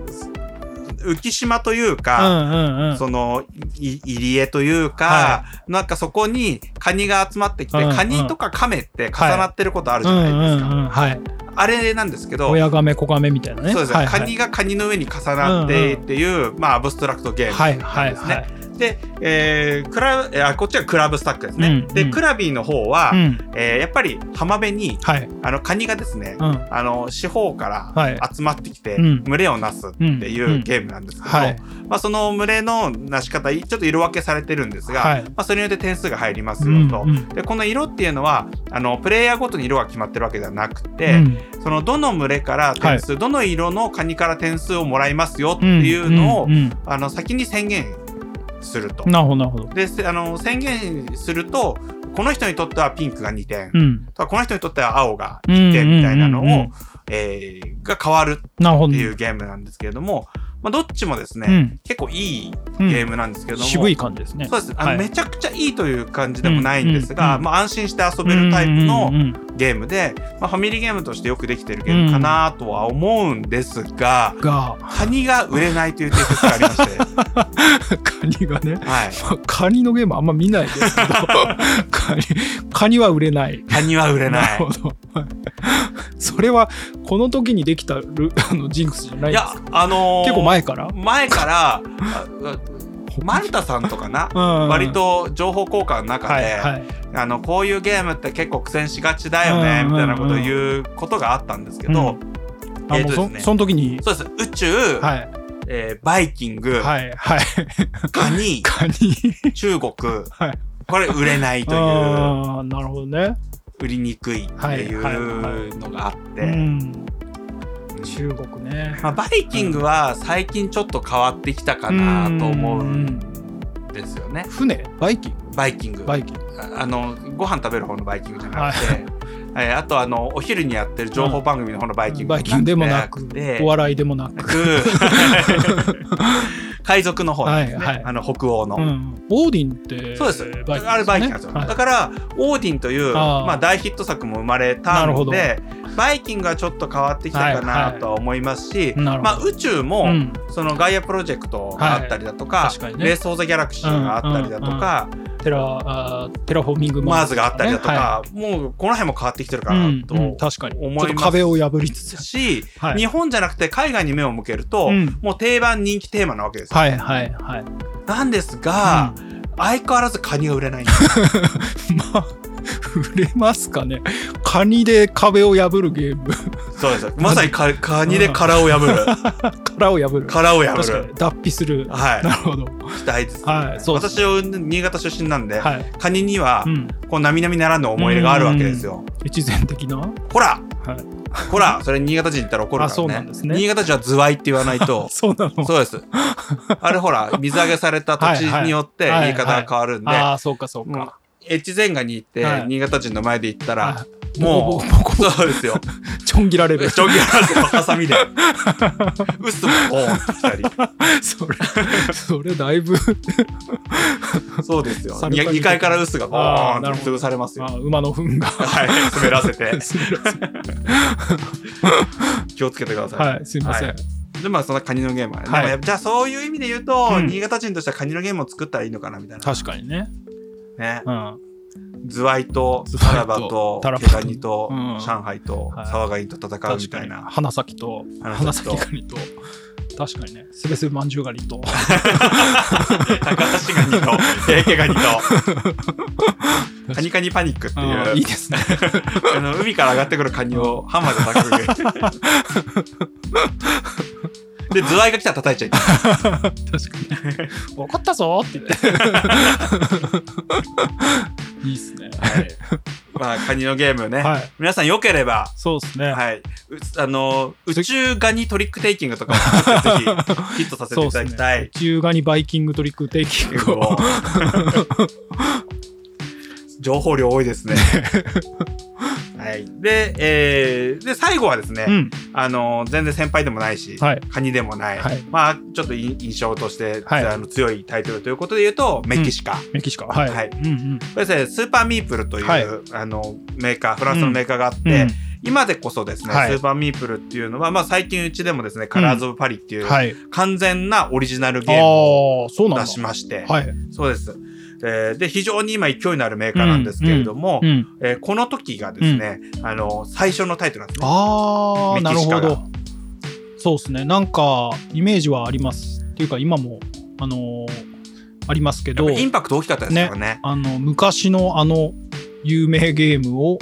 浮島というか、うんうんうん、その入り江というか、はい、なんかそこにカニが集まってきて、うんうん、カニとかカメって重なってることあるじゃないですか。はい、あれなんですけど親ガメ子ガメみたいなね。そうです、はいはい、カニがカニの上に重なってっていう、うんうん、まあアブストラクトゲームですね。はいはいはいで、えー、クラあこっちはクラブスタックですね。うん、で、クラビーの方は、うん、えー、やっぱり浜辺に、はい、あのカニがですね、うん、あの四方から集まってきて、群れをなすっていうゲームなんですけど、はい、まあ、その群れのなし方ちょっと色分けされてるんですが、はい、まあ、それによって点数が入りますよと。でこの色っていうのはあのプレイヤーごとに色が決まってるわけではなくて、そのどの群れから点数、どの色のカニから点数をもらいますよっていうのを、あの先に宣言すると。なるほどなるほど。であの宣言するとこの人にとってはピンクが2点、うん、この人にとっては青が1点みたいなのを、えー、が変わるっていうゲームなんですけれども。まあ、どっちもですね、うん、結構いいゲームなんですけども、うん、渋い感じですね。そうです。あの、はい、めちゃくちゃいいという感じでもないんですが、うん、まあ、安心して遊べるタイプのゲームで、まあ、ファミリーゲームとしてよくできてるゲームかなとは思うんですが、が。カニが売れないという定説がありまして。カニがね、はい。まあ、カニのゲームあんま見ないですけど。カニカニは売れない。カニは売れない。なるほどそれはこの時にできたル あのジンクスじゃないですか？いやあのー、結構前から？前から マルタさんとかな、うん、割と情報交換の中で、はいはい、あのこういうゲームって結構苦戦しがちだよね、みたいなことを言うことがあったんですけど、うん、えーとですね、その時に？そうです。宇宙、はい、えー、バイキング、はいはい、カニ カニ。中国、はい、これ売れないという。なるほどね売りにくいっていうのがあって、中国ね、まあ、バイキングは最近ちょっと変わってきたかなと思うんですよね。船？バイキング？バイキング。バイキング。あのご飯食べる方のバイキングじゃなくて、はい、あとあのお昼にやってる情報番組の方のバイキングバイキングでもなくお笑いでもなく。海賊の方ですね、はいはい、あの北欧の、うん、オーディンってそうです、ね、あれバイキングなんですよ、はい、だからオーディンというまあ、大ヒット作も生まれたのでバイキングはちょっと変わってきたかなとは思いますし、はいはい、まあ、宇宙も、うん、そのガイアプロジェクトがあったりだとか、はい。ね、レース・フォー・ザ・ギャラクシーがあったりだとか、うんうんうん、テラあテラフォーミングマーズ、があったりだとか、もうこの辺も変わってきてるかなと思います、うん、壁を破りつつ。し、日本じゃなくて海外に目を向けると、もう定番人気テーマなわけですよ、はいはいはい、なんですが、相変わらずカニが売れない。まあ売れますかね。カニで壁を破るゲームそうです。まさにカカニで 殻を破る。殻を破る。殻を破る。脱皮する。はい。なるほど。大です、はい、そう私は新潟出身なんで、はい、カニには、うん、こう並々ならぬ思い入れがあるわけですよ。越前的な？ほら、はい、ほら、それ新潟人言ったら怒るからね。ね。新潟人はズワイって言わないと。そうなの。そうです。あれほら、水揚げされた土地によって言い方が変わるんで。ああ、そうかそうか。越前ガニ行って、新潟人の前で言ったら、もう、そうですよ。ちょん切られる。ちょん切られる。ハサミで。うすもボーンってきたり。それ、それだいぶそうですよ。2階からうすがボーンって潰されますよ。馬の糞が。はい、滑らせて。気をつけてください。はい、すいません。でまあそのカニのゲームはね、はい、じゃあそういう意味で言うと、うん、新潟人としてはカニのゲームを作ったらいいのかなみたいな確かにねね、うん、ズワイとタラバと毛ガニと上海とサワガニと戦うみたいな。花咲と花咲 ガニと。確かにね。すべすべまんじゅうガニと。高橋ガニと平家ガニと。カニカニパニックっていう。いいですね。あの海から上がってくるカニをハンマーで叩く で、ズワイが来たら叩いちゃい確かに。分かったぞって言って。いいっすね。はい。まあ、カニのゲームね。はい、皆さんよければ。そうですね。はい。あの、宇宙ガニトリックテイキングとかも ぜひヒットさせていただきたい。ね、宇宙ガニバイキングトリックテイキングを。情報量多いですね。ははい、で,、えー、で最後はですね、うん、あの全然先輩でもないし、はい、カニでもない、はい、まあちょっと印象として、はい、あの強いタイトルということで言うとメキシカ、メキシカ。はい、はい。うんうん、これですねスーパーミープルという、あのメーカーフランスのメーカーがあって、今でこそですね、はい、スーパーミープルっていうのは、まあ最近うちでもですね、カラーズ・オブ・パリっていう、完全なオリジナルゲームを出しまして、はい、そうです。えー、で、非常に今勢いのあるメーカーなんですけれども、うんうん、えー、この時がですね、うん、あの、最初のタイトルなんですね。ああ、なるほど。そうですね。なんか、イメージはあります。っていうか、今も、あのー、ありますけど。インパクト大きかったですからね。ねあの、昔のあの、有名ゲームを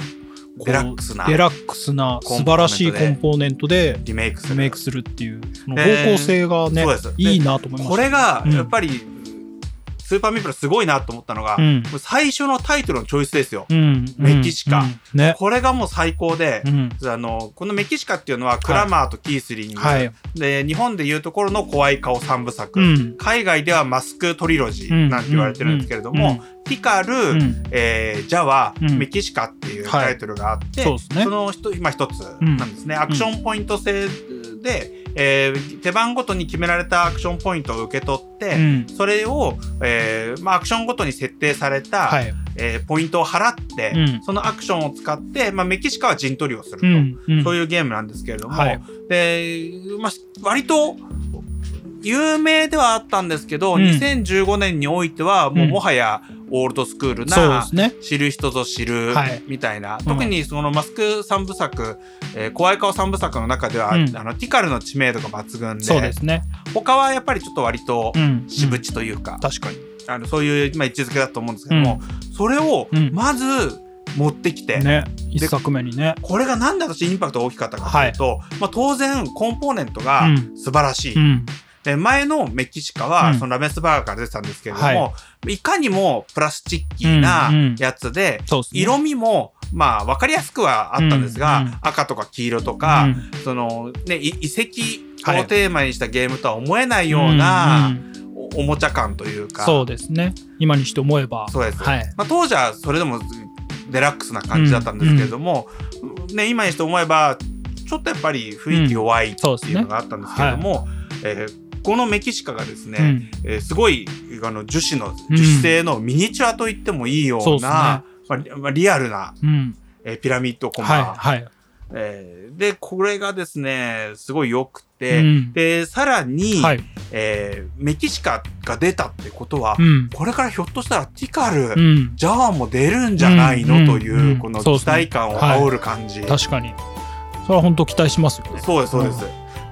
デラックスなデラックスな素晴らしいコンポーネントでリメイクするメイクするっていう方向性がねいいなと思いますこれがやっぱり、スーパーミープルすごいなと思ったのが、うん、最初のタイトルのチョイスですよ。うん、メキシカ、うん。ね、これがもう最高で、あの、このメキシカっていうのはクラマーとキースリング、はい、で、日本でいうところの怖い顔三部作、海外ではマスクトリロジーなんて言われてるんですけれども、ティカル、うん、えー、ジャワ、うん、メキシカっていうタイトルがあって、はい、そね、その今一つなんですね、アクションポイント制で、えー、手番ごとに決められたアクションポイントを受け取って、うん、それを、えーまあ、アクションごとに設定された、はい、えー、ポイントを払って、うん、そのアクションを使って、まあ、メキシカは陣取りをすると、うん。うん、そういうゲームなんですけれども、はい、で、まあ、割と有名ではあったんですけど、うん、2015年においてはもうもはやオールドスクールな、ね、知る人ぞ知るみたいな、はい、特にそのマスク三部作、えー、怖い顔三部作の中では、うん、あのティカルの知名度が抜群でそうです、ね、他はやっぱりちょっと割と渋地というか、うん、確かに。あのそういう、まあ、位置づけだと思うんですけども、それをまず、持ってきて、ね、一作目にね。これがなんで私インパクトが大きかったかというと、はい、まあ、当然コンポーネントが素晴らしい、うん、で前のメキシカは、そのラメスバーガーから出てたんですけれども、はい、いかにもプラスチッキーなやつで、うんうんね、色味もまあ分かりやすくはあったんですが、うんうん、赤とか黄色とか、うん、そのね遺跡をテーマにしたゲームとは思えないような、おもちゃ感というか。そうですね。今にして思えば。そうです、はい、まあ、当時はそれでもデラックスな感じだったんですけれども、うん。うん、ね、今にして思えばちょっとやっぱり雰囲気弱いっていうのがあったんですけれども、うん。ねはい、えーこのメキシカがですね、うん、えー、すごいあの樹脂の樹脂製のミニチュアと言ってもいいような、うん、まあ、リアルな、うん、えー、ピラミッドコマ、はいはい。えー、でこれがですねすごい良くて、うん、でさらに、はい、えー、メキシカが出たってことは、うん、これからひょっとしたらティカル、うん、ジャワも出るんじゃないの、という、この期待感を煽る感じ、はい、確かに。それは本当期待しますよね。そうですそうです、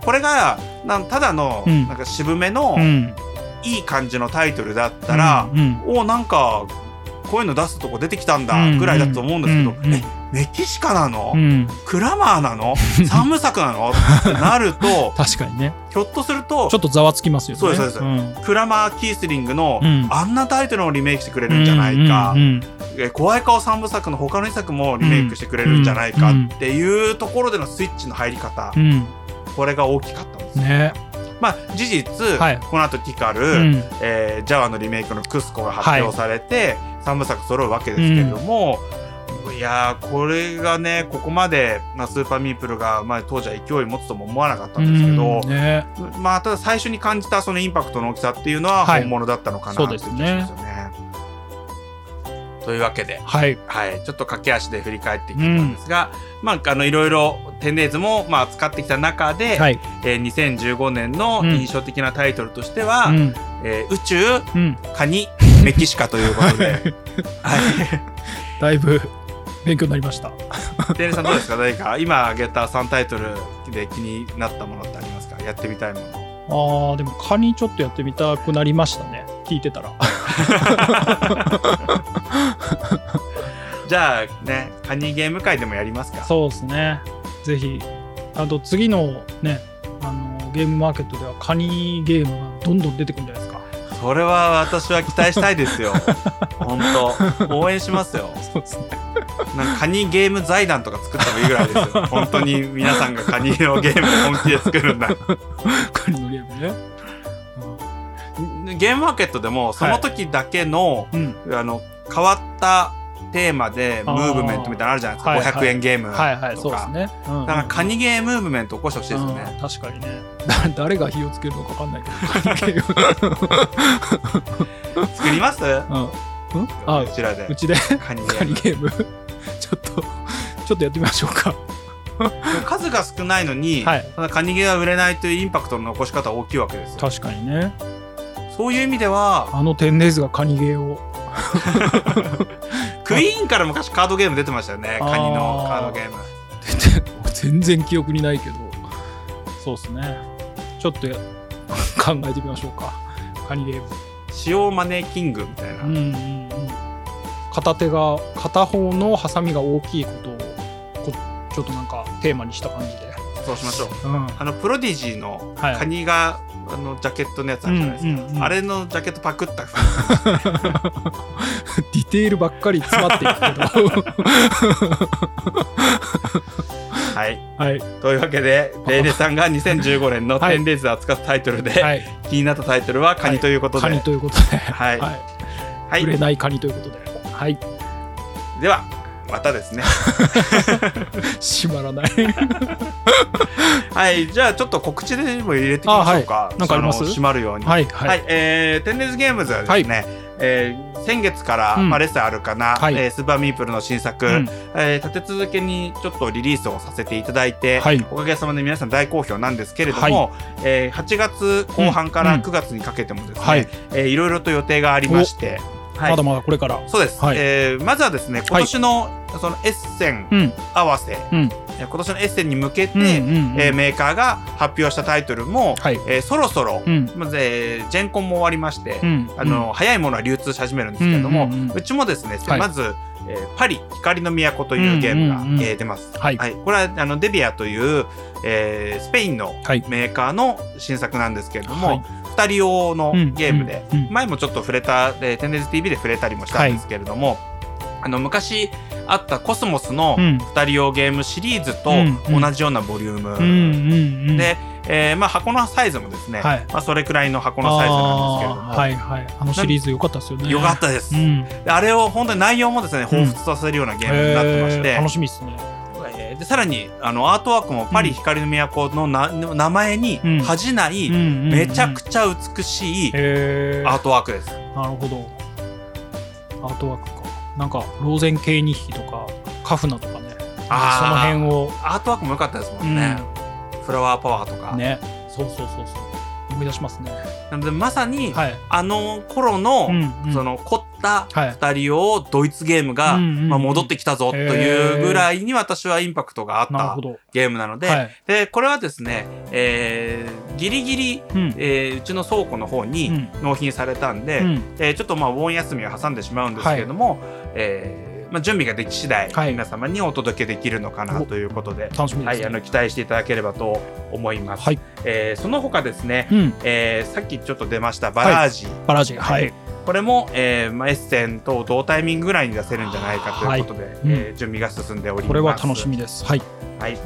これがなんただの、なんか渋めの、いい感じのタイトルだったら、おなんかこういうの出すとこ出てきたんだぐらいだと思うんですけど、うんうん、えメキシカなの、うん、クラマーなの？三部作なの？ってなると 確かにね。ひょっとするとちょっとざわつきますよね。そうですそうです、うん、クラマー・キースリングの、あんなタイトルをリメイクしてくれるんじゃないか、うんうん、え怖い顔三部作の他の2作もリメイクしてくれるんじゃないかっていうところでのスイッチの入り方、これが大きかったんですね。まあ、事実、はい、この後ティカル、うん、えー、ジャワのリメイクのクスコが発表されて、はい、部作揃うわけですけれども、うん、いやこれがねここまで、まあ、スーパーミープルが、まあ、当時は勢い持つとも思わなかったんですけど、うん。ね、まあ、ただ最初に感じたそのインパクトの大きさっていうのは本物だったのかな、はい、っていう気がしますよね。というわけで、はい、はい、ちょっと駆け足で振り返っていったんですが、うん、まあ、あのいろいろテンデイズもまあ使ってきた中で、はい、えー、2015年の印象的なタイトルとしては、うん、えー、宇宙、うん、カニメキシカということで、はい、だいぶ勉強になりました。テンさんどうですか？何か今挙げた3タイトルで気になったものってありますか？やってみたいもの。ああでもカニちょっとやってみたくなりましたね。聞いてたら。じゃあねカニゲーム会でもやりますか。そうですね。ぜひ。あと次のねあのゲームマーケットではカニゲームがどんどん出てくるんじゃないですか。それは私は期待したいですよ。本当。応援しますよ。そうですね。なんかカニゲーム財団とか作ってもいいぐらいですよ。本当に皆さんがカニのゲーム本気で作るんだカニのゲームね、ゲームマーケットでもその時だけの、はいうん、あの変わったテーマでムーブメントみたいなのあるじゃないですか、はいはい、500円ゲームとか、はいはいそうですね、うん。うん、だからカニゲームーブメント起こしてほしいですよね、うん、確かにね。誰が火をつけるのか分かんないけど。作ります、うん、あうちらで。うちで？カニゲーム。ちょっとちょっとやってみましょうか。数が少ないのに、はい、カニゲーが売れないというインパクトの残し方は大きいわけですよ。確かにね。そういう意味ではあのテンネーズがカニゲーをクイーンから昔カードゲーム出てましたよね。カニのカードゲーム。全然記憶にないけど。そうですね。ちょっと 考えてみましょうか。カニゲーム。塩マネーキングみたいな、うんうんうん、片手が片方のハサミが大きいことをこちょっとなんかテーマにした感じで。そうしましょう、うん、あのプロディジーのカニがあのジャケットのやつあるじゃないですか、うんうんうん、あれのジャケットパクった。ディテールばっかり詰まっていくけど。はい、はい、というわけでベイネさんが2015年の「テンデイズ」を扱ったタイトルで、はい、気になったタイトルは「カニ」ということで、カニということで。はい、はい、売れないカニということで。はい。ではまたですね。閉まらない。はいじゃあちょっと告知でも入れていきましょうか。何、はい、かあります？閉まるように。はい、はい、はい、えー、テンデイズゲームズはですね、はい。えー、先月から、うん、まあ、レッスンあるかな、はい、えー、スーパーミープルの新作、うん、えー、立て続けにちょっとリリースをさせていただいて、はい、おかげさまで皆さん大好評なんですけれども、はい。えー、8月後半から9月にかけてもですね、うんはい、えー、いろいろと予定がありまして、はい、まだまだこれから。そうです、はい、えー、まずはですね今年の、そのエッセン合わせ、うん、今年のエッセンに向けて、うんうんうん、えー、メーカーが発表したタイトルも、はい、えー、そろそろ、うん、まず、えー、ジェンコンも終わりまして、うん、あの、うん、早いものは流通し始めるんですけれども、うんうんうん、うちもですね、はい、まずえー、パリ光の都というゲームが、うんうんうん、えー、出ます。はい、はい、これはあのデビアという、えー、スペインのメーカーの新作なんですけれども、はい、2人用のゲームで、前もちょっっと触れた、えー、テンデイズ TV で触れたりもしたんですけれども、はい、あの昔あったコスモスの2人用ゲームシリーズと同じようなボリュームで、えーまあ、箱のサイズもですね、はい、まあ、それくらいの箱のサイズなんですけれども。はいはい、あのシリーズ良かったですよね。良かったです、うん、あれを本当に内容もですね彷彿とさせるようなゲームになってまして、うん、楽しみですねでさらにあのアートワークもパリ光の都のな、うん、名前に恥じない、めちゃくちゃ美しいアートワークです。なるほど。アートワークか。なんかローゼン系2匹とかカフナとかね。あその辺を。アートワークも良かったですもんね。うん、フラワーパワーとか。ね。そうそうそうそう。思い出しますね。なのでまさに、はい、あの頃の、うんうん、その凝った2人をドイツゲームが、まあ、戻ってきたぞというぐらいに私はインパクトがあったゲームなので。はい、でこれはですね、えー、ギリギリ、うん、えー、うちの倉庫の方に納品されたんで、うん、えー、ちょっとまあお盆休みを挟んでしまうんですけれども、はい、えーまあ、準備ができ次第、はい、皆様にお届けできるのかなということで、はい、あの期待していただければと思います。はい、えー、その他ですね、うん、えー、さっきちょっと出ましたバラージ、はい、バラージ、はい、これも、えーまあ、エッセンと同タイミングぐらいに出せるんじゃないかということで、はい、えー、準備が進んでおります。これは楽しみです。はい。はい。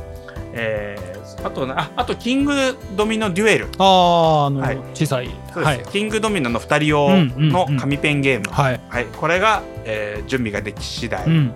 えー、あとああとキングドミノデュエル。ああの、はい、小さい。そうです、はい、キングドミノの2人用の紙ペンゲーム、はい、はい、これが、えー、準備ができ次第、うんうん、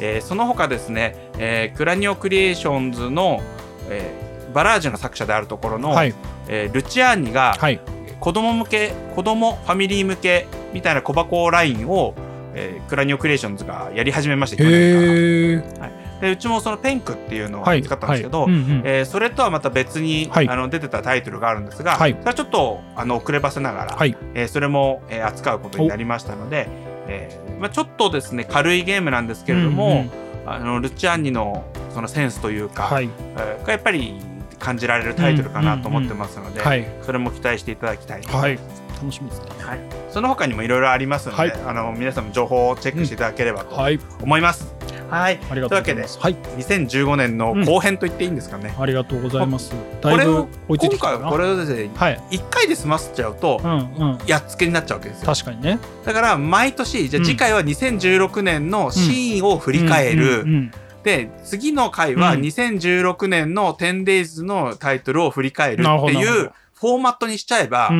えー、その他ですね、えー、クラニオクリエーションズの、えー、バラージュの作者であるところの、はい、えー、ルチアーニが、はい、子供向け子供ファミリー向けみたいな小箱ラインを、えー、クラニオクリエーションズがやり始めまして去年から。はい。でうちもそのペンクっていうのを使ったんですけど、えそれとはまた別に、はい、あの出てたタイトルがあるんですが、はい、それはちょっとあの遅ればせながら、はい、えー、それも、えー、扱うことになりましたので、えーまあ、ちょっとですね軽いゲームなんですけれども、うんうん、あのルチアンニのそのセンスというか、はい、えー、がやっぱり感じられるタイトルかなと思ってますので、うんうんうん、それも期待していただきたいはい、楽しみですね、はい、その他にもいろいろありますので、はい、あの皆さんも情報をチェックしていただければと思います。うんはい。とうございます。はい。2015年の後編と言っていいんですかね。ありがとうございます。これを今回これをですね、はい、1回で済ませちゃうと、うんやっつけになっちゃうわけですよ。確かにね。だから毎年じゃ次回は2016年のシーンを振り返る。で次の回は2016年の 10days のタイトルを振り返るっていうフォーマットにしちゃえば、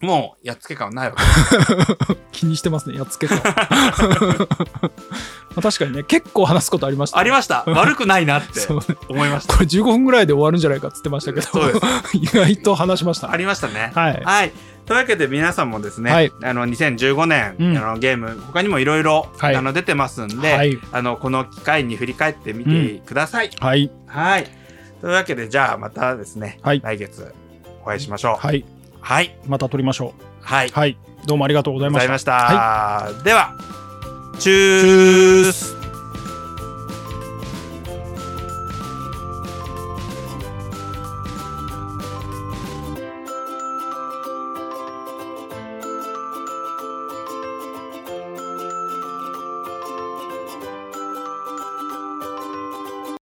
もうやっつけ感ないわけ 気にしてますねやっつけ感。確かにね結構話すことありました、ね、ありました。悪くないなって思いました、これ15分ぐらいで終わるんじゃないかっつってましたけど意外と話しました、ありましたね。はい、はい、というわけで皆さんもですね、はい、あの2015年、うん、あのゲーム他にもいろい。ろ出てますんで、はい、あのこの機会に振り返ってみてください、うん、はい。はい。というわけでじゃあまたですね、来月お会いしましょう。はい。はい。また撮りましょう。はい。はい。どうもありがとうございました。した。はい、では、チュース